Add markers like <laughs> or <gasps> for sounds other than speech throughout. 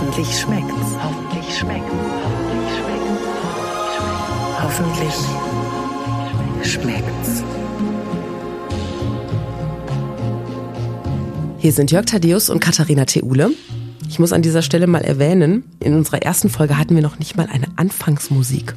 Hoffentlich schmeckt's. Hoffentlich schmeckt's. Hoffentlich schmeckt's. Hoffentlich schmeckt's. Hier sind Jörg Thaddeus und Katharina Theule. Ich muss an dieser Stelle mal erwähnen, in unserer ersten Folge hatten wir noch nicht mal eine Anfangsmusik.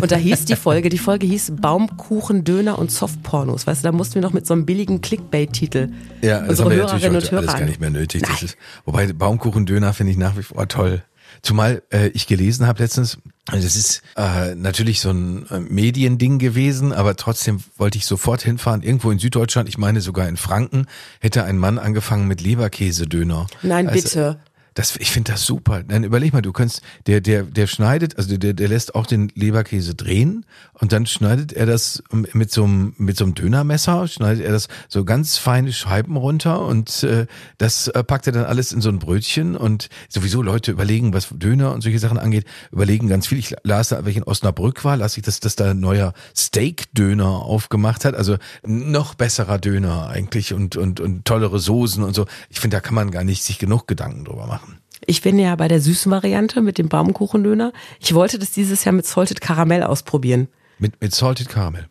Und, da hieß die Folge, die Folge hieß Baumkuchen, Döner und Softpornos. Weißt du, da mussten wir noch mit so einem billigen Clickbait-Titel Ja, das unsere haben wir natürlich Hörerinnen heute und Hörer alles gar nicht mehr nötig. Das ist, wobei Baumkuchen-Döner finde ich nach wie vor toll. Zumal äh, ich gelesen habe letztens, das ist äh, natürlich so ein äh, Mediending gewesen, aber trotzdem wollte ich sofort hinfahren. Irgendwo in Süddeutschland, ich meine sogar in Franken, hätte ein Mann angefangen mit Leberkäse-Döner. Nein, Also, bitte. Das, ich finde das super. Dann überleg mal, du kannst, der, der, der schneidet, also der, der lässt auch den Leberkäse drehen und dann schneidet er das mit so einem, mit so einem Dönermesser, schneidet er das so ganz feine Scheiben runter und äh, das äh, packt er dann alles in so ein Brötchen und sowieso Leute überlegen, was Döner und solche Sachen angeht, überlegen ganz viel. Ich las da, welchen Osnabrück war, las ich, dass, dass da ein neuer Steak-Döner aufgemacht hat, also noch besserer Döner eigentlich und, und, und tollere Soßen und so. Ich finde, da kann man gar nicht sich genug Gedanken drüber machen. Ich bin ja bei der süßen Variante mit dem Baumkuchendöner. Ich wollte das dieses Jahr mit Salted Karamell ausprobieren. Mit, mit Salted Caramel.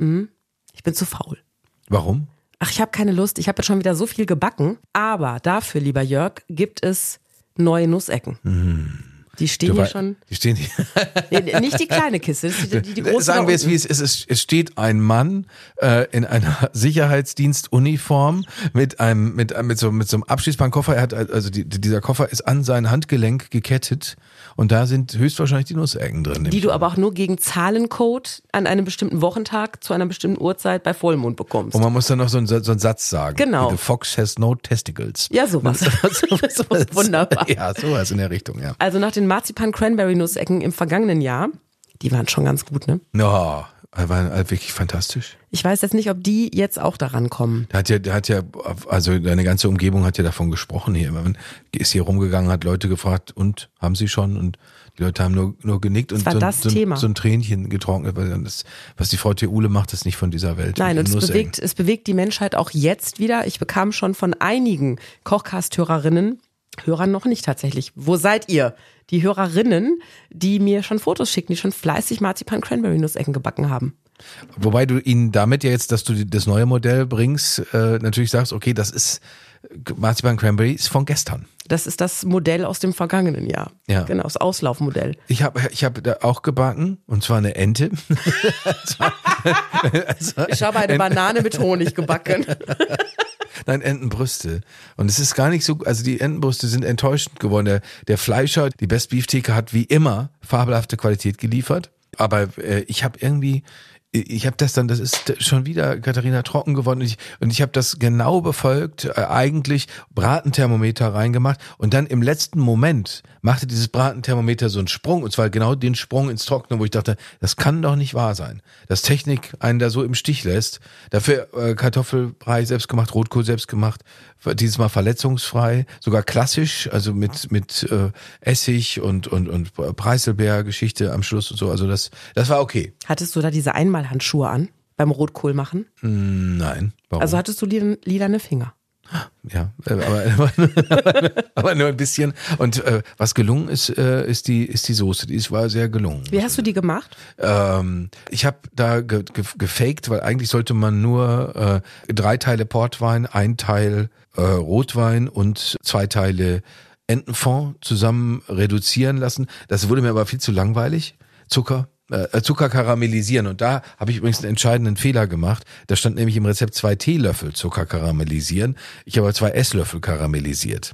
Ich bin zu faul. Warum? Ach, ich habe keine Lust. Ich habe jetzt schon wieder so viel gebacken. Aber dafür, lieber Jörg, gibt es neue Nussecken. Die stehen hier schon. Die stehen hier. Nee, nicht die kleine Kiste, die, die, die große. Sagen wir es, wie es ist. Es, es steht ein Mann äh, in einer <laughs> Sicherheitsdienstuniform mit einem mit einem mit so mit so einem Abschließbahnkoffer. Er hat also die, dieser Koffer ist an sein Handgelenk gekettet und da sind höchstwahrscheinlich die Nussecken drin. Die du aber auch nur gegen Zahlencode an einem bestimmten Wochentag zu einer bestimmten Uhrzeit bei Vollmond bekommst. und man muss dann noch so einen, so einen Satz sagen. Genau. The fox has no testicles. Ja, sowas. <laughs> <laughs> sowas wunderbar. Ja, sowas in der Richtung, ja. Also nach den Marzipan-Cranberry-Nussecken im vergangenen Jahr, die waren schon ganz gut, ne? Ja, war wirklich fantastisch. Ich weiß jetzt nicht, ob die jetzt auch daran kommen. Der hat ja, der hat ja, also deine ganze Umgebung hat ja davon gesprochen hier. Man ist hier rumgegangen, hat Leute gefragt, und haben sie schon? Und die Leute haben nur, nur genickt und war so, das so, Thema. so ein Tränchen getrocknet. weil Das, was die Frau Theule macht, ist nicht von dieser Welt. Nein, und es Nussecken. bewegt, es bewegt die Menschheit auch jetzt wieder. Ich bekam schon von einigen Kochcast-Hörerinnen, Hörern noch nicht tatsächlich. Wo seid ihr? Die Hörerinnen, die mir schon Fotos schicken, die schon fleißig Marzipan-Cranberry-Nussecken gebacken haben. Wobei du ihnen damit ja jetzt, dass du das neue Modell bringst, äh, natürlich sagst, okay, das ist Marzipan Cranberry ist von gestern. Das ist das Modell aus dem vergangenen Jahr. Ja. Genau, das Auslaufmodell. Ich habe ich hab da auch gebacken und zwar eine Ente. <laughs> <laughs> Ich habe eine Banane mit Honig gebacken. <laughs> Nein, Entenbrüste. Und es ist gar nicht so, also die Entenbrüste sind enttäuschend geworden. Der, der Fleischer, die Best Beef Theke hat wie immer fabelhafte Qualität geliefert. Aber äh, ich habe irgendwie, ich habe das dann, das ist schon wieder Katharina trocken geworden und ich, und ich habe das genau befolgt, äh, eigentlich Bratenthermometer reingemacht und dann im letzten Moment machte dieses Bratenthermometer so einen Sprung und zwar genau den Sprung ins Trockene, wo ich dachte, das kann doch nicht wahr sein, dass Technik einen da so im Stich lässt. Dafür äh, Kartoffelbrei selbst gemacht, Rotkohl selbst gemacht, dieses Mal verletzungsfrei, sogar klassisch, also mit mit äh, Essig und und und Preiselbeer-Geschichte am Schluss und so. Also das das war okay. Hattest du da diese Einmalhandschuhe an beim Rotkohl machen? Nein, warum? Also hattest du lila- lilane Finger? Ja, äh, aber, <laughs> aber, aber nur ein bisschen. Und äh, was gelungen ist, äh, ist die ist die Soße. Die ist, war sehr gelungen. Wie hast du die gemacht? Ähm, ich habe da ge ge gefaked, weil eigentlich sollte man nur äh, drei Teile Portwein, ein Teil äh, Rotwein und zwei Teile Entenfond zusammen reduzieren lassen. Das wurde mir aber viel zu langweilig. Zucker. Äh, Zucker karamellisieren. Und da habe ich übrigens einen entscheidenden Fehler gemacht. Da stand nämlich im Rezept zwei Teelöffel Zucker karamellisieren. Ich habe zwei Esslöffel karamellisiert.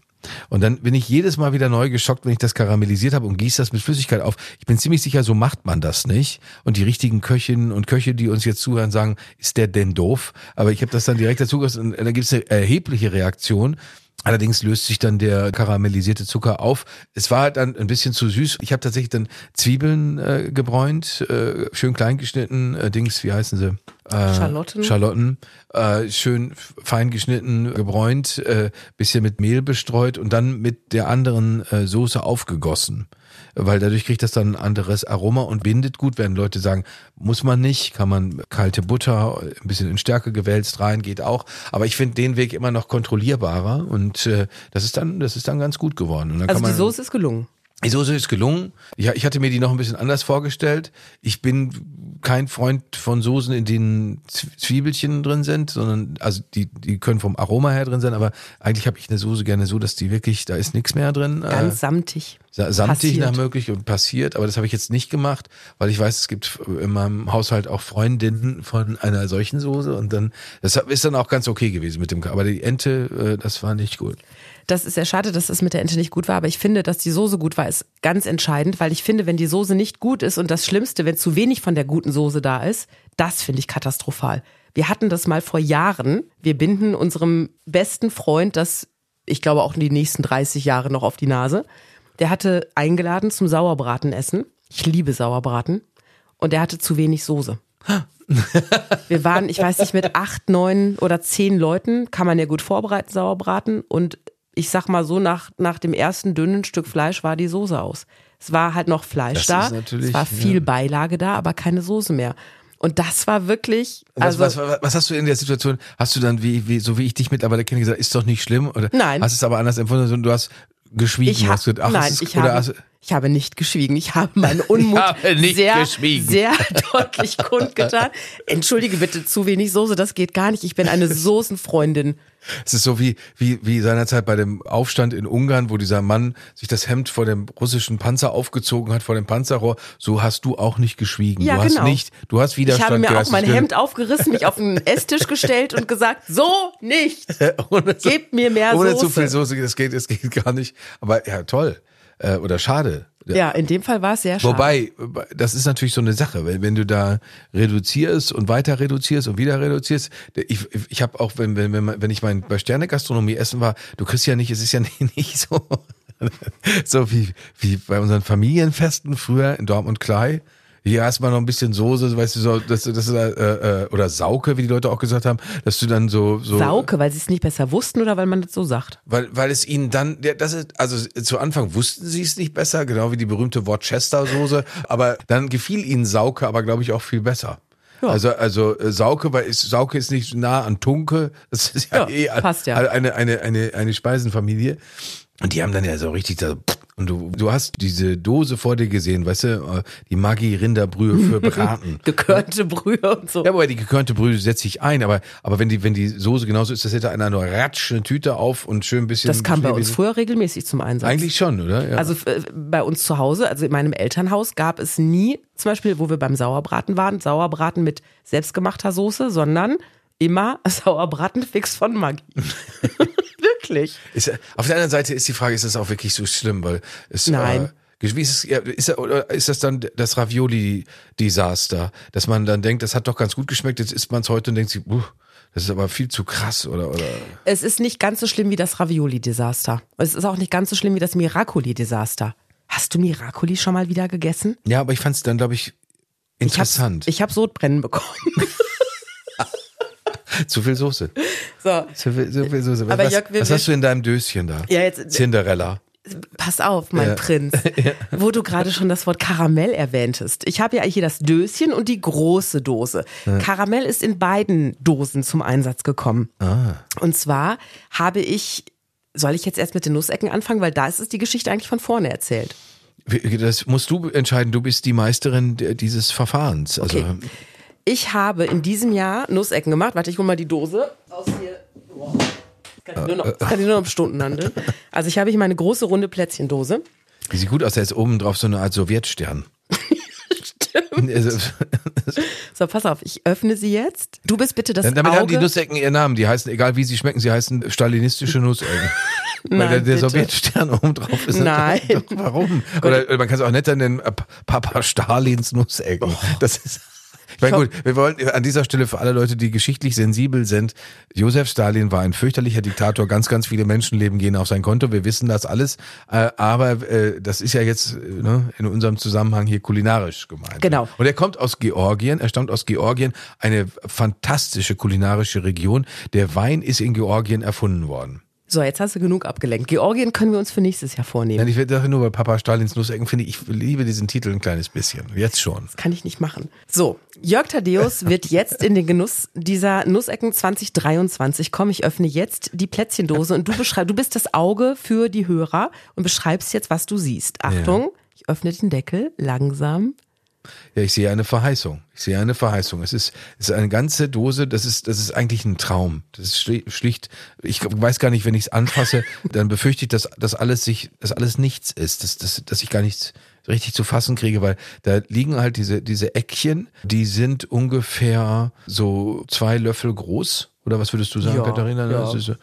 Und dann bin ich jedes Mal wieder neu geschockt, wenn ich das karamellisiert habe und gieße das mit Flüssigkeit auf. Ich bin ziemlich sicher, so macht man das nicht. Und die richtigen Köchinnen und Köche, die uns jetzt zuhören, sagen, ist der denn doof? Aber ich habe das dann direkt dazu und da gibt es eine erhebliche Reaktion. Allerdings löst sich dann der karamellisierte Zucker auf. Es war dann ein bisschen zu süß. Ich habe tatsächlich dann Zwiebeln äh, gebräunt, äh, schön klein geschnitten, äh, Dings, wie heißen sie? Äh, Schalotten. Schalotten, äh, schön fein geschnitten, gebräunt, äh, bisschen mit Mehl bestreut und dann mit der anderen äh, Soße aufgegossen. Weil dadurch kriegt das dann ein anderes Aroma und bindet gut, wenn Leute sagen, muss man nicht, kann man kalte Butter ein bisschen in Stärke gewälzt rein, geht auch. Aber ich finde den Weg immer noch kontrollierbarer und äh, das ist dann, das ist dann ganz gut geworden. Und dann Also kann die man, Soße ist gelungen. die Soße ist gelungen. Ja, ich hatte mir die noch ein bisschen anders vorgestellt. Ich bin kein Freund von Soßen, in denen Zwiebelchen drin sind, sondern also die die können vom Aroma her drin sein, aber eigentlich habe ich eine Soße gerne so, dass die wirklich da ist nichts mehr drin. Ganz äh, samtig. sa- samtig passiert. nach möglich und passiert, aber das habe ich jetzt nicht gemacht, weil ich weiß, es gibt in meinem Haushalt auch Freundinnen von einer solchen Soße und dann das ist dann auch ganz okay gewesen mit dem aber die Ente, äh, das war nicht gut. Das ist sehr schade, dass es mit der Ente nicht gut war, aber ich finde, dass die Soße gut war, ist ganz entscheidend, weil ich finde, wenn die Soße nicht gut ist und das Schlimmste, wenn zu wenig von der guten Soße da ist, das finde ich katastrophal. Wir hatten das mal vor Jahren. Wir binden unserem besten Freund das, ich glaube auch in die nächsten 30 Jahre noch auf die Nase. Der hatte eingeladen zum Sauerbratenessen. Ich liebe Sauerbraten. Und der hatte zu wenig Soße. <laughs> Wir waren, ich weiß nicht, mit acht, neun oder zehn Leuten, kann man ja gut vorbereiten, Sauerbraten. Und ich sag mal so, nach, nach dem ersten dünnen Stück Fleisch war die Soße aus. Es war halt noch Fleisch Das da, ist natürlich, es war viel ja. Beilage da, aber keine Soße mehr. Und das war wirklich, Was, also was, was, was hast du in der Situation? Hast du dann, wie, wie, so wie ich dich mittlerweile kenne, gesagt, ist doch nicht schlimm? Oder Nein. Hast es aber anders empfunden? Du hast geschwiegen. ich, du ha hast gesagt, ach, nein, es ist, ich, oder habe, hast, ich habe nicht geschwiegen. Ich habe meinen Unmut <laughs> habe nicht sehr, geschwiegen. sehr <laughs> deutlich kundgetan. Entschuldige bitte, zu wenig Soße, das geht gar nicht. Ich bin eine Soßenfreundin. es ist so wie, wie, wie seinerzeit bei dem Aufstand in Ungarn, wo dieser Mann sich das Hemd vor dem russischen Panzer aufgezogen hat, vor dem Panzerrohr. So hast du auch nicht geschwiegen. Ja, du hast genau. nicht, du hast Ich Widerstand habe mir auch mein Hemd aufgerissen, mich auf den Esstisch gestellt und gesagt, so nicht. <laughs> ohne Gebt mir mehr ohne Soße. zu viel Soße, das geht, das geht gar nicht. Aber ja, toll. Äh, oder schade. Ja, in dem Fall war es sehr schade. Wobei, das ist natürlich so eine Sache, wenn, wenn du da reduzierst und weiter reduzierst und wieder reduzierst. Ich, ich habe auch, wenn, wenn, wenn ich mein, bei Sterne Gastronomie essen war, du kriegst ja nicht, es ist ja <laughs> nicht, nicht so, <laughs> so wie, wie bei unseren Familienfesten früher in Dortmund Klei. Hier erstmal noch ein bisschen Soße, weißt du, so, das, das, äh, äh, oder Sauke, wie die Leute auch gesagt haben, dass du dann so, so Sauke, weil sie es nicht besser wussten oder weil man das so sagt? weil, weil es ihnen dann, ja, das ist, also zu Anfang wussten sie es nicht besser, genau wie die berühmte Worcester-Soße, aber dann gefiel ihnen Sauke aber, glaube ich, auch viel besser. Ja. Also, also äh, Sauke, weil ist, Sauke ist nicht nah an Tunke, das ist ja, Ja, eh passt ja. eine, eine, eine, eine Speisenfamilie. Und die haben dann ja so richtig da, und du, du hast diese Dose vor dir gesehen, weißt du, äh, die Maggi-Rinderbrühe für <laughs> Braten. Gekörnte Brühe und so. Ja, aber die gekörnte Brühe setzt sich ein, aber, aber wenn die, wenn die Soße genauso ist, das hätte einer nur ratsch eine Tüte auf und schön ein bisschen. das kam bei uns früher regelmäßig zum Einsatz. Eigentlich schon, oder? Ja. Also äh, bei uns zu Hause, also in meinem Elternhaus, gab es nie, zum Beispiel, wo wir beim Sauerbraten waren, Sauerbraten mit selbstgemachter Soße, sondern immer <laughs> Sauerbraten fix von Maggi. <laughs> Wirklich. Ist, auf der anderen Seite ist die Frage, ist das auch wirklich so schlimm? Weil es, Nein. Äh, wie ist, es, ist, ist das dann das Ravioli-Desaster, dass man dann denkt, das hat doch ganz gut geschmeckt, jetzt isst man es heute und denkt sich, "Buh, das ist aber viel zu krass, oder? oder? Es ist nicht ganz so schlimm wie das Ravioli-Desaster. Es ist auch nicht ganz so schlimm wie das Miracoli-Desaster. Hast du Miracoli schon mal wieder gegessen? Ja, aber ich fand es dann, glaube ich, interessant. Ich habe Sodbrennen bekommen. <laughs> <laughs> zu viel Soße. So, Zu viel, zu viel Soße. Aber was Jörg, wir- was hast du in deinem Döschen da? Ja, jetzt- Cinderella. pass auf, mein Ja. Prinz, <laughs> wo du gerade schon das Wort Karamell erwähntest. Ich habe ja hier das Döschen und die große Dose. Karamell ist in beiden Dosen zum Einsatz gekommen. Ah. Und zwar habe ich, soll ich jetzt erst mit den Nussecken anfangen, weil da ist es die Geschichte eigentlich von vorne erzählt. Das musst du entscheiden. Du bist die Meisterin dieses Verfahrens. Also, Okay. Ich habe in diesem Jahr Nussecken gemacht. Warte, ich hole mal die Dose aus hier. Boah. Das kann ich nur noch, das kann ich nur noch im Stunden handeln. Also ich habe hier meine große runde Plätzchendose. die sieht gut aus. Da ist oben drauf so eine Art Sowjetstern. <laughs> Stimmt. Also, <laughs> So, pass auf, ich öffne sie jetzt. Du bist bitte das Damit haben die Auge. Nussecken ihren Namen. Die heißen, egal wie sie schmecken, sie heißen stalinistische Nussecken. <laughs> Weil Nein, der, der bitte. Sowjetstern oben drauf ist. Nein. Doch, warum? Oder, man kann es auch netter nennen, äh, Papa Stalins Nussecken. Das ist. Ich meine, gut, wir wollen an dieser Stelle für alle Leute, die geschichtlich sensibel sind, Josef Stalin war ein fürchterlicher Diktator, ganz, ganz viele Menschenleben gehen auf sein Konto, wir wissen das alles, äh, aber äh, das ist ja jetzt äh, ne, in unserem Zusammenhang hier kulinarisch gemeint. Genau. Und er kommt aus Georgien, er stammt aus Georgien, eine fantastische kulinarische Region. Der Wein ist in Georgien erfunden worden. So, jetzt hast du genug abgelenkt. Georgien können wir uns für nächstes Jahr vornehmen. Nein, ich werde nur bei Papa Stalins Nussecken finde ich, ich liebe diesen Titel ein kleines bisschen. Jetzt schon. Das kann ich nicht machen. So, Jörg Thaddeus <laughs> wird jetzt in den Genuss dieser Nussecken 2023 kommen. Ich öffne jetzt die Plätzchendose und du beschreibst, du bist das Auge für die Hörer und beschreibst jetzt, was du siehst. Achtung, ich öffne den Deckel langsam. Ja, ich sehe eine Verheißung. Ich sehe eine Verheißung. Es ist, es ist eine ganze Dose, das ist, das ist eigentlich ein Traum. Das ist schli- schlicht, ich weiß gar nicht, wenn ich es anfasse, <laughs> dann befürchte ich, dass, dass alles sich, dass alles nichts ist, dass, dass, dass ich gar nichts richtig zu fassen kriege, weil da liegen halt diese, diese Eckchen, die sind ungefähr so zwei Löffel groß. Oder was würdest du sagen, Ja, Katharina? ja. Das ist so,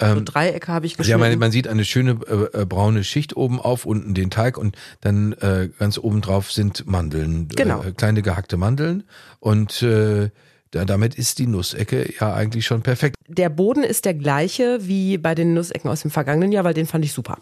So Dreiecke habe ich ja, geschnitten. man, man sieht eine schöne äh, äh, braune Schicht oben auf, unten den Teig und dann äh, ganz oben drauf sind Mandeln, Genau. äh, kleine gehackte Mandeln und äh, da, damit ist die Nussecke ja eigentlich schon perfekt. Der Boden ist der gleiche wie bei den Nussecken aus dem vergangenen Jahr, weil den fand ich super.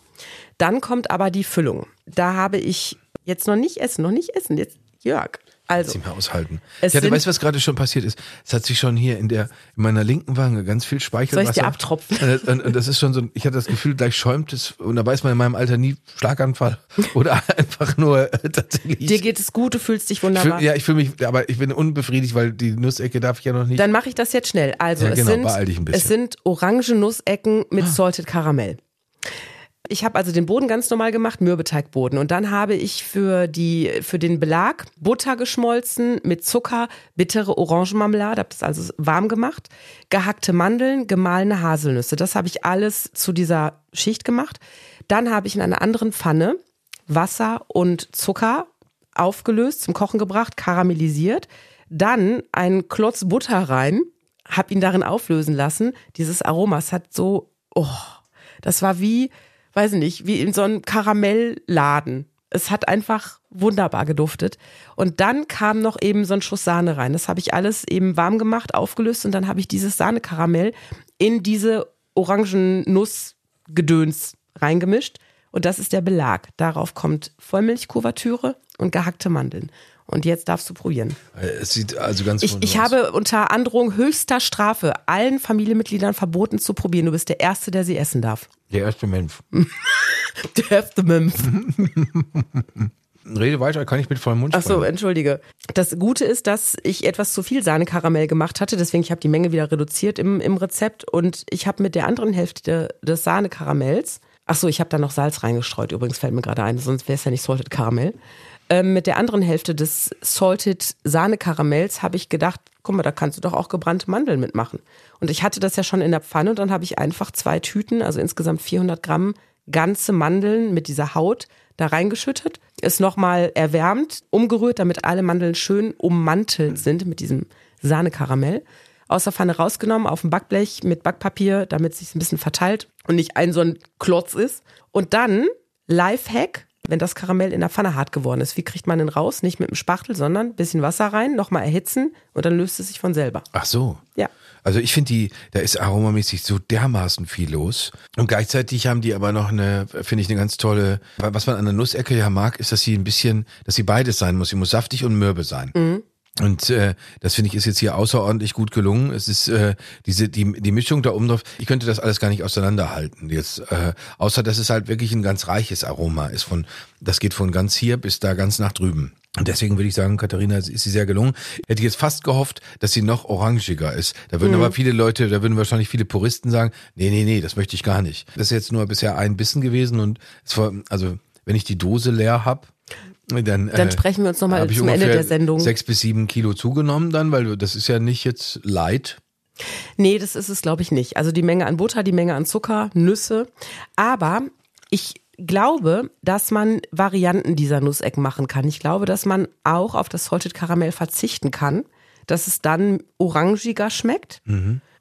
Dann kommt aber die Füllung. Da habe ich jetzt noch nicht essen, noch nicht essen. Jetzt Jörg. Also, Sie mal aushalten. Es ich hatte, sind- weißt du, was gerade schon passiert ist? Es hat sich schon hier in der in meiner linken Wange ganz viel Speichelwasser. Soll ich's dir abtropfen? Und, und, und das ist schon so, ich hatte das Gefühl, gleich schäumt es und da weiß man in meinem Alter nie Schlaganfall <laughs> oder einfach nur äh, tatsächlich. dir geht es gut, du fühlst dich ich fühl, wunderbar. ja, ich fühle mich, aber ich bin unbefriedigt, weil die Nussecke darf ich ja noch nicht. Dann mache ich das jetzt schnell. Also, Ja, es, genau, sind, beeil dich ein bisschen. Ah. es sind orange Nussecken mit Salted Karamell. Ich habe also den Boden ganz normal gemacht, Mürbeteigboden. Und dann habe ich für, die, für den Belag Butter geschmolzen mit Zucker, bittere Orangenmarmelade, habe das also warm gemacht, gehackte Mandeln, gemahlene Haselnüsse. Das habe ich alles zu dieser Schicht gemacht. Dann habe ich in einer anderen Pfanne Wasser und Zucker aufgelöst, zum Kochen gebracht, karamellisiert. Dann einen Klotz Butter rein, habe ihn darin auflösen lassen. Dieses Aroma, es hat so, oh, das war wie, weiß ich nicht, wie in so einem Karamellladen. Es hat einfach wunderbar geduftet. Und dann kam noch eben so ein Schuss Sahne rein. Das habe ich alles eben warm gemacht, aufgelöst und dann habe ich dieses Sahnekaramell in diese orangen Nussgedöns reingemischt. Und das ist der Belag. Darauf kommt Vollmilchkuvertüre und gehackte Mandeln. Und jetzt darfst du probieren. Äh, Es sieht also ganz Ich, ich aus. habe unter Androhung höchster Strafe allen Familienmitgliedern verboten zu probieren. Du bist der Erste, der sie essen darf. Der erste Mensch. <laughs> Der erste Mensch. Rede weiter, kann ich mit vollem Mund Ach so, entschuldige. Das Gute ist, dass ich etwas zu viel Sahnekaramell gemacht hatte, deswegen ich habe die Menge wieder reduziert im, im Rezept und ich habe mit der anderen Hälfte des Sahnekaramells, ach so, ich habe da noch Salz reingestreut, übrigens fällt mir gerade ein, sonst wäre es ja nicht Salted Caramel. Ähm, mit der anderen Hälfte des Salted Sahnekaramells habe ich gedacht, guck mal, da kannst du doch auch gebrannte Mandeln mitmachen. Und ich hatte das ja schon in der Pfanne und dann habe ich einfach zwei Tüten, also insgesamt 400 Gramm ganze Mandeln mit dieser Haut da reingeschüttet, es nochmal erwärmt, umgerührt, damit alle Mandeln schön ummantelt sind mit diesem Sahnekaramell. Aus der Pfanne rausgenommen, auf dem Backblech mit Backpapier, damit es sich ein bisschen verteilt und nicht ein so ein Klotz ist. Und dann, Lifehack, wenn das Karamell in der Pfanne hart geworden ist, wie kriegt man den raus? Nicht mit dem Spachtel, sondern ein bisschen Wasser rein, nochmal erhitzen und dann löst es sich von selber. Ach so. Ja. Also ich finde die, da ist aromamäßig so dermaßen viel los. Und gleichzeitig haben die aber noch eine, finde ich, eine ganz tolle, was man an der Nussecke ja mag, ist, dass sie ein bisschen, dass sie beides sein muss. Sie muss saftig und mürbe sein. Und äh, das finde ich ist jetzt hier außerordentlich gut gelungen. Es ist äh, diese die die Mischung da oben drauf. Ich könnte das alles gar nicht auseinanderhalten jetzt, äh, außer dass es halt wirklich ein ganz reiches Aroma ist. Von das geht von ganz hier bis da ganz nach drüben. Und deswegen würde ich sagen, Katharina, ist sie sehr gelungen. Hätte ich jetzt fast gehofft, dass sie noch orangiger ist. Da würden aber viele Leute, da würden wahrscheinlich viele Puristen sagen, nee, nee, nee, das möchte ich gar nicht. Das ist jetzt nur bisher ein Bissen gewesen und es war, also wenn ich die Dose leer hab, dann, Dann sprechen wir uns noch mal hab ich zum Ende der Sendung. Sechs bis sieben Kilo zugenommen dann, weil das ist ja nicht jetzt light. Nee, das ist es, glaube ich, nicht. Also die Menge an Butter, die Menge an Zucker, Nüsse. Aber ich glaube, dass man Varianten dieser Nussecken machen kann. Ich glaube, dass man auch auf das Salted Karamell verzichten kann, dass es dann orangiger schmeckt.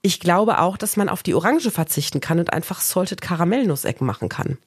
Ich glaube auch, dass man auf die Orange verzichten kann und einfach Salted Karamell Nussecken machen kann.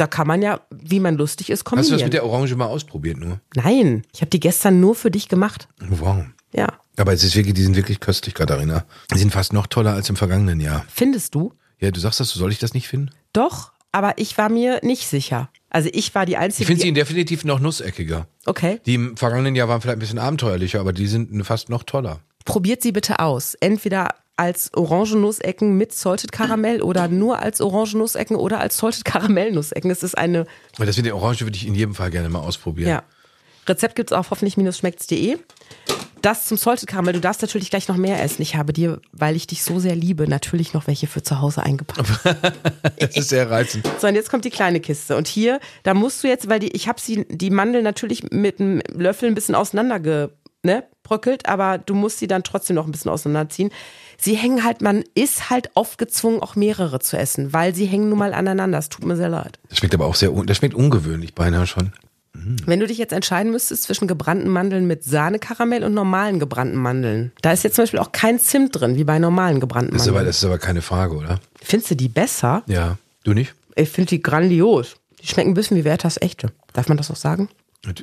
Da kann man ja, wie man lustig ist, Hast du kombinieren. das mit der Orange mal ausprobiert nur? Nein, ich habe die gestern nur für dich gemacht. Wow. Ja. Aber es ist wirklich, die sind wirklich köstlich, Katharina. Die sind fast noch toller als im vergangenen Jahr. Findest du? Ja, du sagst das, soll ich das nicht finden? Doch, aber ich war mir nicht sicher. Also ich war die Einzige, Ich finde sie definitiv noch nusseckiger. Okay. Die im vergangenen Jahr waren vielleicht ein bisschen abenteuerlicher, aber die sind fast noch toller. Probiert sie bitte aus. Entweder als Orangennussecken mit Salted Karamell oder nur als Orangennussecken oder als Salted Karamellnussecken. Das ist eine, Aber das mit der Orange würde ich in jedem Fall gerne mal ausprobieren. ja. Rezept gibt's auf hoffentlich-schmeckt's.de. Das zum Salted Karamell. Du darfst natürlich gleich noch mehr essen. Ich habe dir, weil ich dich so sehr liebe, natürlich noch welche für zu Hause eingepackt. <laughs> Das ist sehr reizend. So, und jetzt kommt die kleine Kiste. Und hier, da musst du jetzt, weil die, ich habe sie, die Mandel natürlich mit einem Löffel ein bisschen auseinanderge, ne, bröckelt, aber du musst sie dann trotzdem noch ein bisschen auseinanderziehen. Sie hängen halt, man ist halt oft gezwungen, auch mehrere zu essen, weil sie hängen nun mal aneinander. Es tut mir sehr leid. Das schmeckt aber auch sehr, das schmeckt ungewöhnlich beinahe schon. Wenn du dich jetzt entscheiden müsstest zwischen gebrannten Mandeln mit Sahnekaramell und normalen gebrannten Mandeln, da ist jetzt zum Beispiel auch kein Zimt drin, wie bei normalen gebrannten Das ist, aber, Mandeln. das ist aber keine Frage, oder? Findest du die besser? Ja. Du nicht? Ich finde die grandios. Die schmecken ein bisschen wie Werthers echte. Darf man das auch sagen?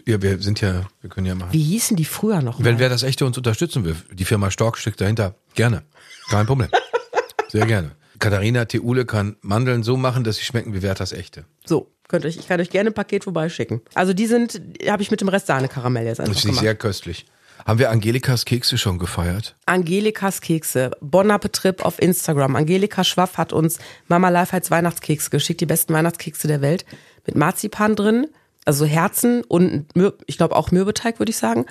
Ja, wir sind ja, wir können ja machen. Wie hießen die früher noch? Wenn mal? wer das Echte uns unterstützen will, die Firma Stork steckt dahinter, gerne. Kein Problem. Sehr gerne. Katharina Theule kann Mandeln so machen, dass sie schmecken wie Werthers Echte. So, könnt euch, ich kann euch gerne ein Paket vorbeischicken. Also die sind, habe ich mit dem Rest Sahnekaramell jetzt einfach Das gemacht. sehr köstlich. Haben wir Angelikas Kekse schon gefeiert? Angelikas Kekse, Bon Appetit auf Instagram. Angelika Schwaff hat uns Mama Life als Weihnachtskekse geschickt, die besten Weihnachtskekse der Welt. Mit Marzipan drin, also Herzen und ich glaube auch Mürbeteig, würde ich sagen.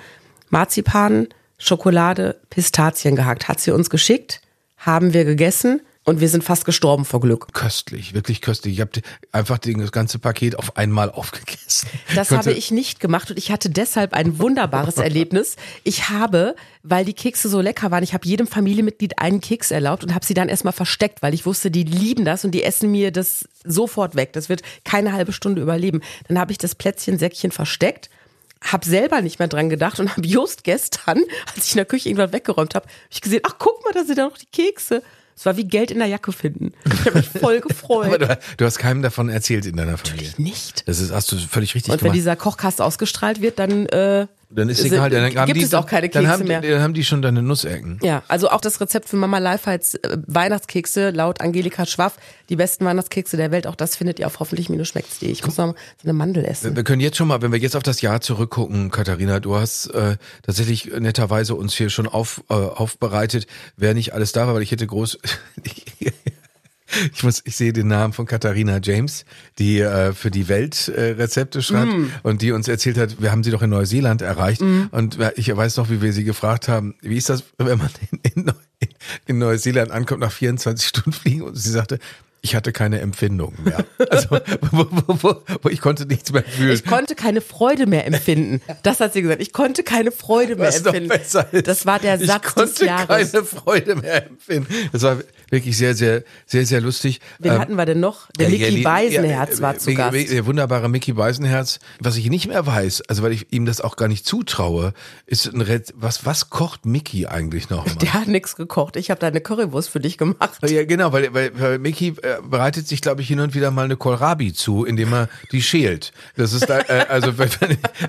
Marzipan, Schokolade, Pistazien gehackt. Hat sie uns geschickt, haben wir gegessen und wir sind fast gestorben vor Glück. Köstlich, wirklich köstlich. Ich habe einfach das ganze Paket auf einmal aufgegessen. <laughs> Das konnte- habe ich nicht gemacht und ich hatte deshalb ein wunderbares Erlebnis. Ich habe, weil die Kekse so lecker waren, ich habe jedem Familienmitglied einen Keks erlaubt und habe sie dann erstmal versteckt, weil ich wusste, die lieben das und die essen mir das sofort weg. Das wird keine halbe Stunde überleben. Dann habe ich das Plätzchensäckchen versteckt. Hab selber nicht mehr dran gedacht und habe <laughs> just gestern, als ich in der Küche irgendwas weggeräumt habe, hab ich gesehen, ach guck mal, da sind ja noch die Kekse. Es war wie Geld in der Jacke finden. Ich habe mich voll <laughs> Aber gefreut. du, du hast keinem davon erzählt in deiner Familie. Nicht. Das ist, hast du völlig richtig Und wenn gemacht. dieser Kochkast ausgestrahlt wird, dann äh, Dann ist sind- egal, dann haben gibt die, es auch keine dann Kekse haben, mehr. Die, dann haben die schon deine Nussecken. Ja, also auch das Rezept für Mama Life als äh, Weihnachtskekse laut Angelika Schwaff, die besten Weihnachtskekse der Welt, auch das findet ihr auf hoffentlich-schmeckt's.de. Ich muss noch so eine Mandel essen. Wir können jetzt schon mal, wenn wir jetzt auf das Jahr zurückgucken, Katharina, du hast äh, tatsächlich netterweise uns hier schon auf, äh, aufbereitet, wer nicht alles da war, weil ich hätte groß. <laughs> Ich muss, ich sehe den Namen von Katharina James, die äh, für die Welt äh, Rezepte schreibt und die uns erzählt hat, wir haben sie doch in Neuseeland erreicht und ich weiß noch, wie wir sie gefragt haben, wie ist das, wenn man in, in, in Neuseeland ankommt nach 24 Stunden fliegen und sie sagte, ich hatte keine Empfindungen mehr. <laughs> Also wo, wo, wo, wo ich konnte nichts mehr fühlen. Ich konnte keine Freude mehr empfinden. Das hat sie gesagt. Ich konnte keine Freude mehr Was noch empfinden. besser ist. Das war der Satz ich konnte des Jahres. keine Freude mehr empfinden. Das war wirklich sehr, sehr, sehr, sehr lustig. Wen Ähm, hatten wir denn noch? Der ja, Mickey die- Beisenherz ja, war zu Gast. Der wunderbare Mickey Beisenherz. Was ich nicht mehr weiß, also weil ich ihm das auch gar nicht zutraue, ist ein Red, was, was kocht Mickey eigentlich noch? Der hat nichts gekocht. Ich habe da eine Currywurst für dich gemacht. Ja, genau, weil, weil, weil Mickey äh, bereitet sich, glaube ich, hin und wieder mal eine Kohlrabi zu, indem er die schält. Das ist da, äh, also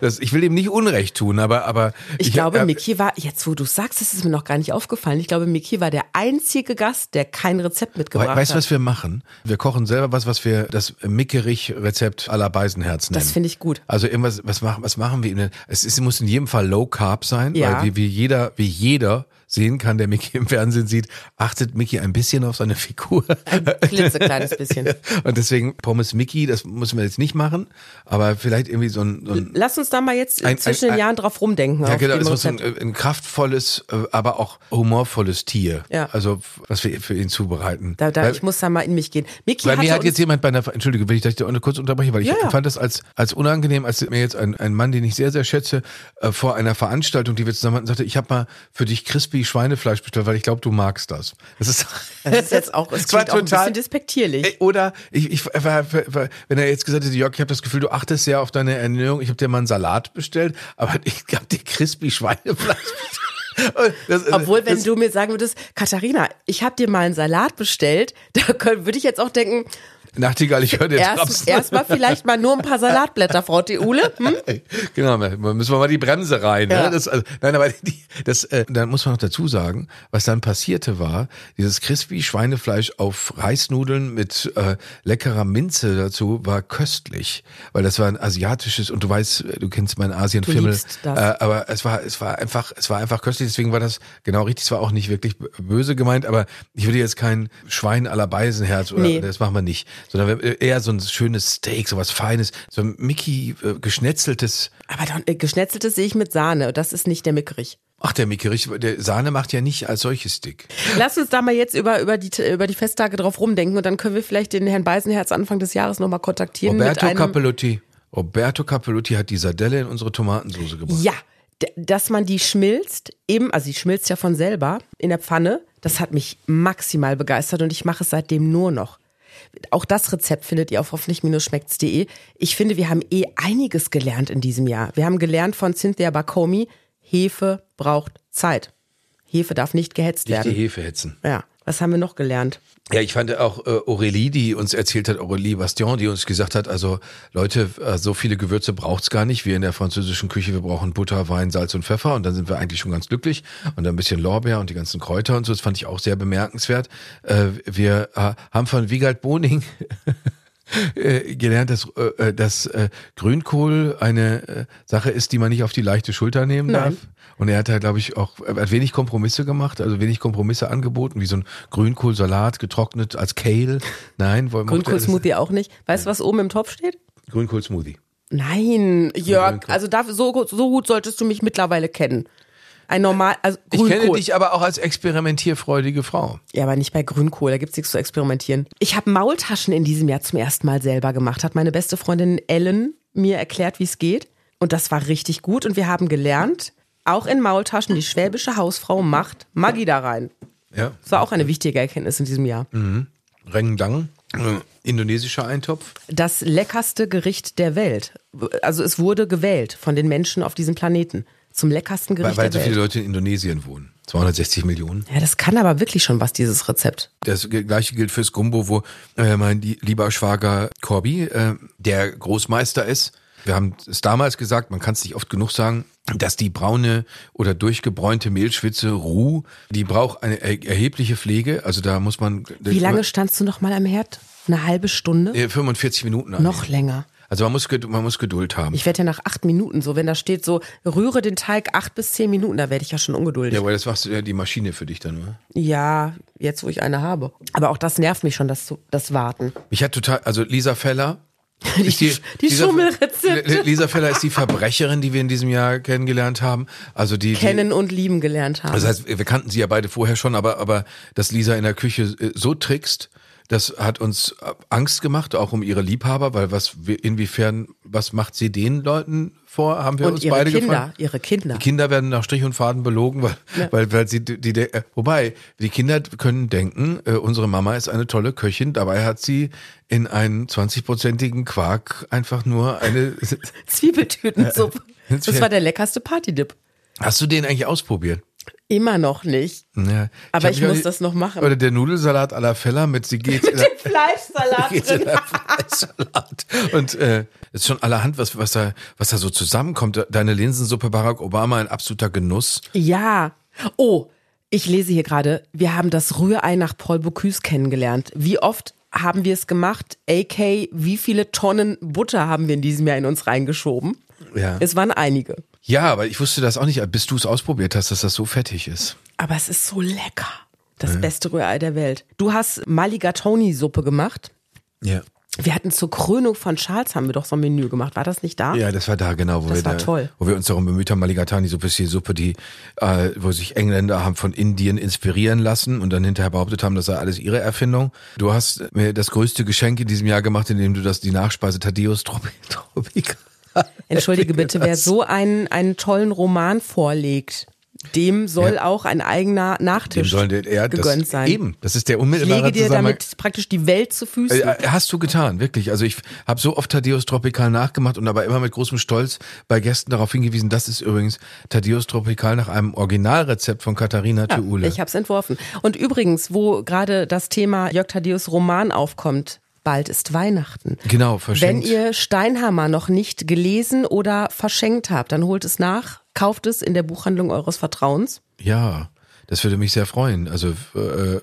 das, ich will ihm nicht Unrecht tun, aber aber Ich, glaube, äh, Mickey war, jetzt wo du sagst, das ist mir noch gar nicht aufgefallen. Ich glaube, Mickey war der einzige Gast, der kein Rezept mitgebracht Weißt du, hat. was wir machen? Wir kochen selber was, was wir das Mickerich-Rezept la Beisenherz nennen. Das finde ich gut. Also irgendwas, was machen, was machen wir? denn? Es ist, muss in jedem Fall Low Carb sein, Ja. weil wie, wie jeder, wie jeder sehen kann, der Mickey im Fernsehen sieht, achtet Mickey ein bisschen auf seine Figur. Ein klitzekleines bisschen. <laughs> Und deswegen Pommes Mickey, das müssen wir jetzt nicht machen, aber vielleicht irgendwie so ein, so ein Lass uns da mal jetzt Ein- zwischen ein- den Jahren drauf rumdenken. ja, genau, es muss ein, ein kraftvolles, äh, aber auch humorvolles Tier. Ja. Also, was wir für ihn zubereiten. da, da, Weil- ich muss da mal in mich gehen. Mickey Bei mir hat jetzt jemand bei einer, Entschuldige, will ich dich da kurz unterbrechen, weil ich Ja, fand das als, als unangenehm, als mir jetzt ein, ein Mann, den ich sehr, sehr schätze, äh, vor einer Veranstaltung, die wir zusammen hatten, sagte, ich habe mal für dich crispy Schweinefleisch bestellt, weil ich glaube, du magst das. Das ist, das ist jetzt auch, es <laughs> klingt auch ein total- bisschen despektierlich. Oder ich, ich wenn er jetzt gesagt hätte, Jörg, ich habe das Gefühl, du achtest sehr auf deine Ernährung, ich habe dir mal einen Salat bestellt, aber <laughs> ich habe dir crispy Schweinefleisch <laughs> bestellt. Das, Obwohl, wenn du mir sagen würdest, Katharina, ich habe dir mal einen Salat bestellt, da würde ich jetzt auch denken, Nachtigall, ich höre dir Erst. Erstmal vielleicht mal nur ein paar Salatblätter, Frau Theule. Hm? <laughs> Genau, da müssen wir mal die Bremse rein. Ja. Ne? Das, also, nein, aber die, das, äh, dann muss man noch dazu sagen, was dann passierte war, dieses crispy Schweinefleisch auf Reisnudeln mit äh, leckerer Minze dazu war köstlich, weil das war ein asiatisches und du weißt, du kennst meinen Asienfimmel, äh, aber es war es war einfach es war einfach köstlich, deswegen war das genau richtig, es war auch nicht wirklich böse gemeint, aber ich würde jetzt kein Schwein la Beisenherz oder Nee. das machen wir nicht, sondern eher so ein schönes Steak, so was feines, so ein Mickey äh, geschnetzeltes Aber dann, äh, geschnetzeltes sehe ich mit Sahne. Das ist nicht der Mickerich. Ach, der Mickerich, der Sahne macht ja nicht als solches dick. Lass uns da mal jetzt über, über, die, über die Festtage drauf rumdenken und dann können wir vielleicht den Herrn Beisenherz Anfang des Jahres nochmal kontaktieren. mit Roberto einem, Capellotti. Roberto Capellotti hat die Sardelle in unsere Tomatensoße gebracht. Ja, dass man die schmilzt, im, also die schmilzt ja von selber in der Pfanne, das hat mich maximal begeistert und ich mache es seitdem nur noch. Auch das Rezept findet ihr auf hoffentlich-schmeckt's.de. Ich finde, wir haben eh einiges gelernt in diesem Jahr. Wir haben gelernt von Cynthia Bacomi, Hefe braucht Zeit. Hefe darf nicht gehetzt Nicht die werden. Hefe hetzen. Ja, was haben wir noch gelernt? Ja, ich fand auch äh, Aurélie, die uns erzählt hat, Aurélie Bastion, die uns gesagt hat, also Leute, äh, so viele Gewürze braucht's gar nicht. Wir in der französischen Küche, wir brauchen Butter, Wein, Salz und Pfeffer und dann sind wir eigentlich schon ganz glücklich. Und dann ein bisschen Lorbeer und die ganzen Kräuter und so, das fand ich auch sehr bemerkenswert. Äh, wir äh, haben von Wiegald Boning äh, gelernt, dass, äh, dass äh, Grünkohl eine äh, Sache ist, die man nicht auf die leichte Schulter nehmen Nein. darf. Und er hat da, glaube ich, auch hat wenig Kompromisse gemacht, also wenig Kompromisse angeboten, wie so ein Grünkohlsalat getrocknet als Kale. Nein, wollen Grünkohl-Smoothie auch nicht. Weißt du, was oben im Topf steht? Grünkohl-Smoothie. Nein, Jörg, also da, so, so gut solltest du mich mittlerweile kennen. Ein normal, also Ich Grünkohl. kenne dich aber auch als experimentierfreudige Frau. Ja, aber nicht bei Grünkohl, da gibt's nichts zu experimentieren. Ich habe Maultaschen in diesem Jahr zum ersten Mal selber gemacht. Hat meine beste Freundin Ellen mir erklärt, wie es geht. Und das war richtig gut. Und wir haben gelernt, auch in Maultaschen, die schwäbische Hausfrau macht Maggi da rein. Ja. Das war auch eine wichtige Erkenntnis in diesem Jahr. Rendang, äh, indonesischer Eintopf. Das leckerste Gericht der Welt. Also es wurde gewählt von den Menschen auf diesem Planeten zum leckersten Weil, Gericht weil so der viele. Leute in Indonesien wohnen. 260 Millionen. Ja, das kann aber wirklich schon was, dieses Rezept. Das gleiche gilt fürs Gumbo, wo äh, mein li- lieber Schwager Corby, äh, der Großmeister ist. Wir haben es damals gesagt, man kann es nicht oft genug sagen, dass die braune oder durchgebräunte Mehlschwitze Roux, die braucht eine er erhebliche Pflege. Also da muss man Wie lange standst du noch mal am Herd? Eine halbe Stunde? Äh, 45 Minuten. an. Noch länger. Also man muss, man muss Geduld haben. Ich werde ja nach acht Minuten so, wenn da steht so, rühre den Teig acht bis zehn Minuten, da werde ich ja schon ungeduldig. ja, weil das machst du ja die Maschine für dich dann, oder? Ja, jetzt wo ich eine habe. Aber auch das nervt mich schon, das, das Warten. Mich hat total, also Lisa Feller. <laughs> Die, ist die, Lisa- Schummelrezepte. Lisa Feller ist die Verbrecherin, die wir in diesem Jahr kennengelernt haben. Also die, die Kennen und lieben gelernt haben. Das heißt, wir kannten sie ja beide vorher schon, aber, aber dass Lisa in der Küche äh, so trickst, das hat uns äh, Angst gemacht, auch um ihre Liebhaber, weil was, inwiefern, was macht sie den Leuten vor, haben wir und uns ihre beide Kinder, gefragt. ihre Kinder. Die Kinder werden nach Strich und Faden belogen, weil, weil, weil sie die, die äh, wobei die Kinder können denken, äh, unsere Mama ist eine tolle Köchin, dabei hat sie in einen 20-prozentigen Quark einfach nur eine. <laughs> Zwiebeltütensuppe. Äh, Das war der leckerste Partydip. Hast du den eigentlich ausprobiert? Immer noch nicht. Ja. Aber ich auch muss nicht- das noch machen. Oder der Nudelsalat à la Feller mit <laughs> sie geht. Fleischsalat <laughs> geht's in der Fleischsalat. Und äh, ist schon allerhand, was, was, da, was da so zusammenkommt. Deine Linsensuppe Barack Obama, ein absoluter Genuss. Ja. Oh, ich lese hier gerade, wir haben das Rührei nach Paul Bocuse kennengelernt. Wie oft haben wir es gemacht? AK, wie viele Tonnen Butter haben wir in diesem Jahr in uns reingeschoben? Ja. Es waren einige. Ja, aber ich wusste das auch nicht, bis du es ausprobiert hast, dass das so fettig ist. Aber es ist so lecker. Das beste Rührei der Welt. Du hast Mulligatawny-Suppe gemacht. Ja. Wir hatten zur Krönung von Charles haben wir doch so ein Menü gemacht. War das nicht da? Ja, das war da, genau, wo Das wir war da, toll. wo wir uns darum bemüht haben, Maligatani-Suppe ist die Suppe, die, äh, wo sich Engländer haben von Indien inspirieren lassen und dann hinterher behauptet haben, das sei alles ihre Erfindung. Du hast mir das größte Geschenk in diesem Jahr gemacht, indem du das, die Nachspeise Thaddeus Tropi- <laughs> Tropical Entschuldige bitte, wer so einen, einen tollen Roman vorlegt, dem soll Ja. auch ein eigener Dem Nachtisch sollen der, ja, das, gegönnt sein. Eben, das ist der Ich unmittelbare lege dir damit praktisch die Welt zu Füßen. Äh, hast du getan, wirklich. Also ich habe so oft Thaddeus Tropical nachgemacht und aber immer mit großem Stolz bei Gästen darauf hingewiesen, das ist übrigens Thaddeus Tropical nach einem Originalrezept von Katharina Theule. Ich habe es entworfen. Und übrigens, wo gerade das Thema Jörg Thaddeus Roman aufkommt, bald ist Weihnachten. Genau, Wenn verschenkt. ihr Steinhammer noch nicht gelesen oder verschenkt habt, dann holt es nach, kauft es in der Buchhandlung eures Vertrauens. ja, das würde mich sehr freuen. Also äh,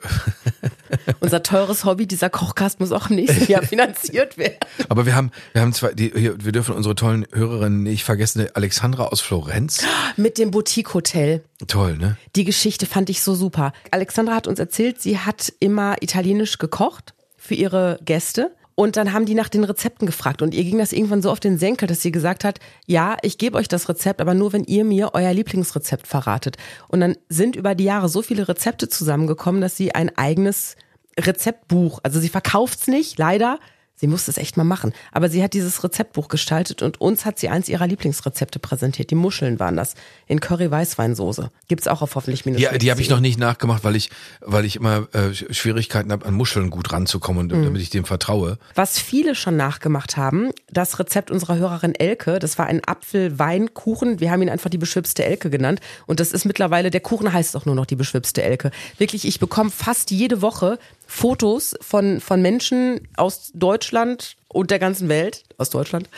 <laughs> Unser teures Hobby, dieser Kochkast, muss auch im nächsten Jahr <laughs> finanziert werden. Aber wir haben, wir haben zwei, die, wir dürfen unsere tollen Hörerinnen nicht vergessen, Alexandra aus Florenz. <gasps> Mit dem Boutique-Hotel. Toll, ne? Die Geschichte fand ich so super. Alexandra hat uns erzählt, sie hat immer italienisch gekocht für ihre Gäste. Und dann haben die nach den Rezepten gefragt und ihr ging das irgendwann so auf den Senkel, dass sie gesagt hat, ja, ich gebe euch das Rezept, aber nur wenn ihr mir euer Lieblingsrezept verratet. Und dann sind über die Jahre so viele Rezepte zusammengekommen, dass sie ein eigenes Rezeptbuch, also sie verkauft's nicht, leider. Sie musste es echt mal machen. Aber sie hat dieses Rezeptbuch gestaltet und uns hat sie eins ihrer Lieblingsrezepte präsentiert. Die Muscheln waren das. In Curry-Weißweinsoße. Gibt's auch auf hoffentlich minus. Ja, die habe ich noch nicht nachgemacht, weil ich, weil ich immer äh, Schwierigkeiten habe, an Muscheln gut ranzukommen und damit ich dem vertraue. Was viele schon nachgemacht haben, das Rezept unserer Hörerin Elke, das war ein Apfel-Wein-Kuchen. Wir haben ihn einfach die beschwipste Elke genannt. Und das ist mittlerweile, der Kuchen heißt auch nur noch die beschwipste Elke. Wirklich, ich bekomme fast jede Woche Fotos von, von Menschen aus Deutschland und der ganzen Welt, aus Deutschland,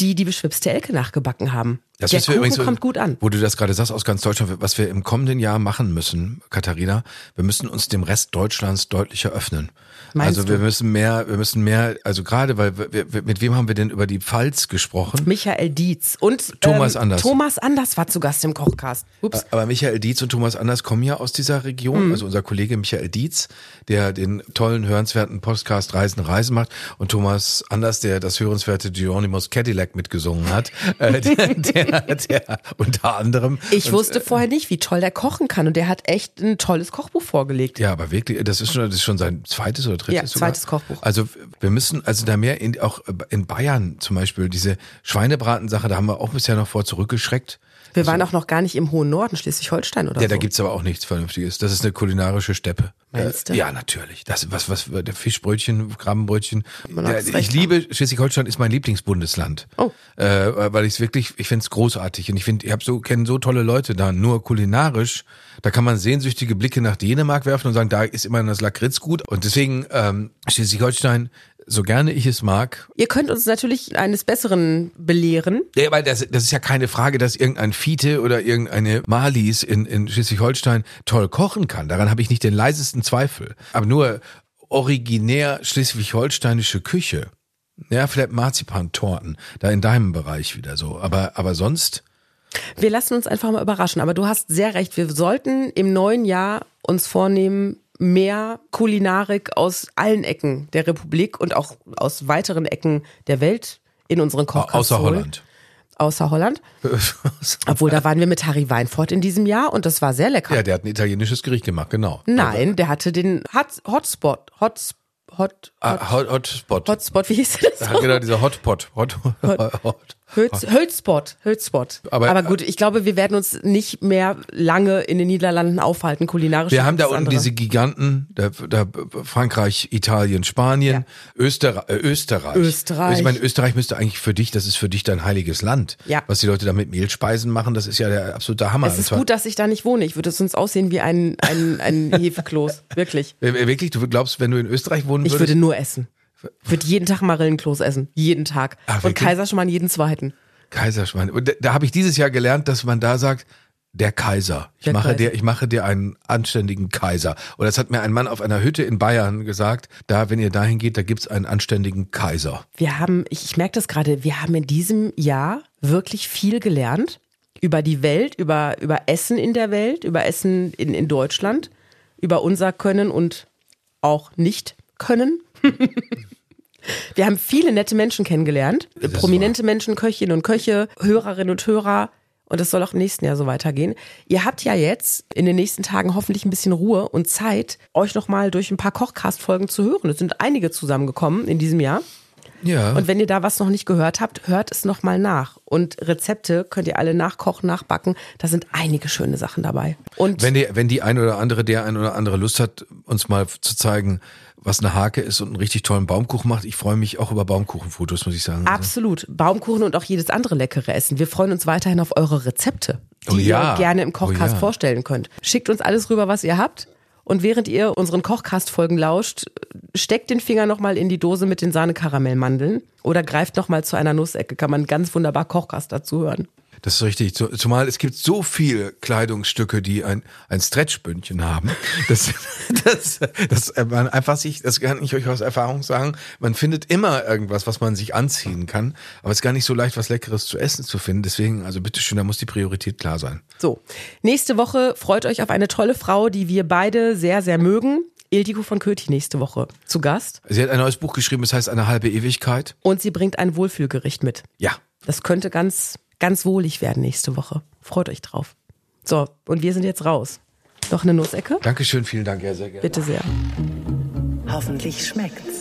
die die beschwipste Elke nachgebacken haben. Das der Kuchen übrigens, kommt gut an. Wo du das gerade sagst aus ganz Deutschland, was wir im kommenden Jahr machen müssen, Katharina, wir müssen uns dem Rest Deutschlands deutlicher öffnen. Meinst also wir du? müssen mehr, wir müssen mehr, also gerade, weil wir, wir, mit wem haben wir denn über die Pfalz gesprochen? Michael Dietz und Thomas ähm, Anders. Thomas Anders war zu Gast im Kochcast. Ups. Aber Michael Dietz und Thomas Anders kommen ja aus dieser Region. Mhm. Also unser Kollege Michael Dietz, der den tollen, hörenswerten Podcast Reisen, Reisen macht. Und Thomas Anders, der das hörenswerte Geronimo's Cadillac mitgesungen hat. <laughs> äh, der, der, der unter anderem. Ich und, wusste vorher nicht, wie toll der kochen kann und der hat echt ein tolles Kochbuch vorgelegt. Ja, aber wirklich, das ist schon, das ist schon sein zweites oder drittes Ja, sogar. zweites Kochbuch. Also wir müssen also da mehr in, auch in Bayern zum Beispiel diese Schweinebratensache, da haben wir auch bisher noch vor zurückgeschreckt. Wir waren auch noch gar nicht im hohen Norden, Schleswig-Holstein oder Ja, so. da gibt's aber auch nichts Vernünftiges. Das ist eine kulinarische Steppe. Meinst äh, du? Ja, natürlich. Das was was der Fischbrötchen, Krabbenbrötchen. Der, ich liebe Schleswig-Holstein ist mein Lieblingsbundesland. Oh. Äh, weil ich es wirklich, ich finde es großartig und ich finde, ich habe so kenne so tolle Leute da. Nur kulinarisch, da kann man sehnsüchtige Blicke nach Dänemark werfen und sagen, da ist immer das Lakritz gut. Und deswegen ähm, Schleswig-Holstein, so gerne ich es mag, Ihr könnt uns natürlich eines Besseren belehren. ja, weil das, das ist ja keine Frage, dass irgendein Fiete oder irgendeine Malis in, in Schleswig-Holstein toll kochen kann. Daran habe ich nicht den leisesten Zweifel. Aber nur originär schleswig-holsteinische Küche. Ja, vielleicht Marzipantorten, da in deinem Bereich wieder so. Aber, aber sonst, Wir lassen uns einfach mal überraschen. Aber du hast sehr recht. Wir sollten im neuen Jahr uns vornehmen, mehr Kulinarik aus allen Ecken der Republik und auch aus weiteren Ecken der Welt in unseren Kochkast außer. Holland. Außer Holland. <laughs> Obwohl, da waren wir mit Harry Weinfurt in diesem Jahr und das war sehr lecker. ja, der hat ein italienisches Gericht gemacht, genau. Nein, der hatte den Hot, Hotspot. Hot, Hot, Ah, Hot, Hotspot. Hotspot, wie hieß das? <laughs> Ja, genau, dieser Hotpot. Hot, hot. Hölz, Hölzspot, Hölzspot. Aber- Aber, gut, ich glaube, wir werden uns nicht mehr lange in den Niederlanden aufhalten, kulinarisch. Wir haben da unten andere. diese Giganten, da, da Frankreich, Italien, Spanien, Österreich, äh, Österreich. Österreich. Also ich meine, Österreich müsste eigentlich für dich, das ist für dich dein heiliges Land. Ja. Was die Leute da mit Mehlspeisen machen, das ist ja der absolute Hammer. Es ist gut, dass ich da nicht wohne. Ich würde sonst aussehen wie ein, ein, ein <laughs> Hefekloß. Wirklich. Äh, Wirklich, du glaubst, wenn du in Österreich wohnen Ich würdest? würde nur essen. Würde jeden Tag Marillenkloß essen. Jeden Tag. Ach, Und? Kaiserschmarrn jeden zweiten. Kaiserschwein. Und da, da habe ich dieses Jahr gelernt, dass man da sagt, der Kaiser. Ich Der mache Kaiser. dir, ich mache dir einen anständigen Kaiser. Und das hat mir ein Mann auf einer Hütte in Bayern gesagt. Da, wenn ihr dahin geht, da gibt's einen anständigen Kaiser. Wir haben, ich, ich merke das gerade, wir haben in diesem Jahr wirklich viel gelernt über die Welt, über, über Essen in der Welt, über Essen in, in Deutschland, über unser Können und auch nicht können. <laughs> wir haben viele nette Menschen kennengelernt, prominente Menschen, Köchinnen und Köche, Hörerinnen und Hörer. Und das soll auch im nächsten Jahr so weitergehen. Ihr habt ja jetzt in den nächsten Tagen hoffentlich ein bisschen Ruhe und Zeit, euch nochmal durch ein paar Kochcast-Folgen zu hören. Es sind einige zusammengekommen in diesem Jahr. Ja. Und wenn ihr da was noch nicht gehört habt, hört es nochmal nach. Und Rezepte könnt ihr alle nachkochen, nachbacken. Da sind einige schöne Sachen dabei. Und Wenn die, wenn die ein oder andere, der ein oder andere Lust hat, uns mal zu zeigen, was eine Hake ist und einen richtig tollen Baumkuchen macht, ich freue mich auch über Baumkuchenfotos, muss ich sagen. absolut, Baumkuchen und auch jedes andere leckere Essen. Wir freuen uns weiterhin auf eure Rezepte, die Oh ja. ihr gerne im Kochcast Oh ja. vorstellen könnt. Schickt uns alles rüber, was ihr habt. Und während ihr unseren Kochkast-Folgen lauscht, steckt den Finger nochmal in die Dose mit den Sahne-Karamellmandeln oder greift nochmal zu einer Nussecke. Kann man ganz wunderbar Kochkast dazu hören. Das ist richtig. Zumal es gibt so viele Kleidungsstücke, die ein, ein Stretchbündchen haben. dass, <laughs> dass, dass man einfach sich, das kann ich euch aus Erfahrung sagen, man findet immer irgendwas, was man sich anziehen kann. Aber es ist gar nicht so leicht, was Leckeres zu essen zu finden. Deswegen, also bitteschön, da muss die Priorität klar sein. So. Nächste Woche freut euch auf eine tolle Frau, die wir beide sehr, sehr mögen. Ildiko von Köthi nächste Woche zu Gast. Sie hat ein neues Buch geschrieben, es heißt Eine halbe Ewigkeit. Und sie bringt ein Wohlfühlgericht mit. Ja. Das könnte ganz ganz wohlig werden nächste Woche. Freut euch drauf. So, und wir sind jetzt raus. Noch eine Nussecke? Dankeschön, vielen Dank, ja, sehr gerne. Bitte sehr. Hoffentlich schmeckt's.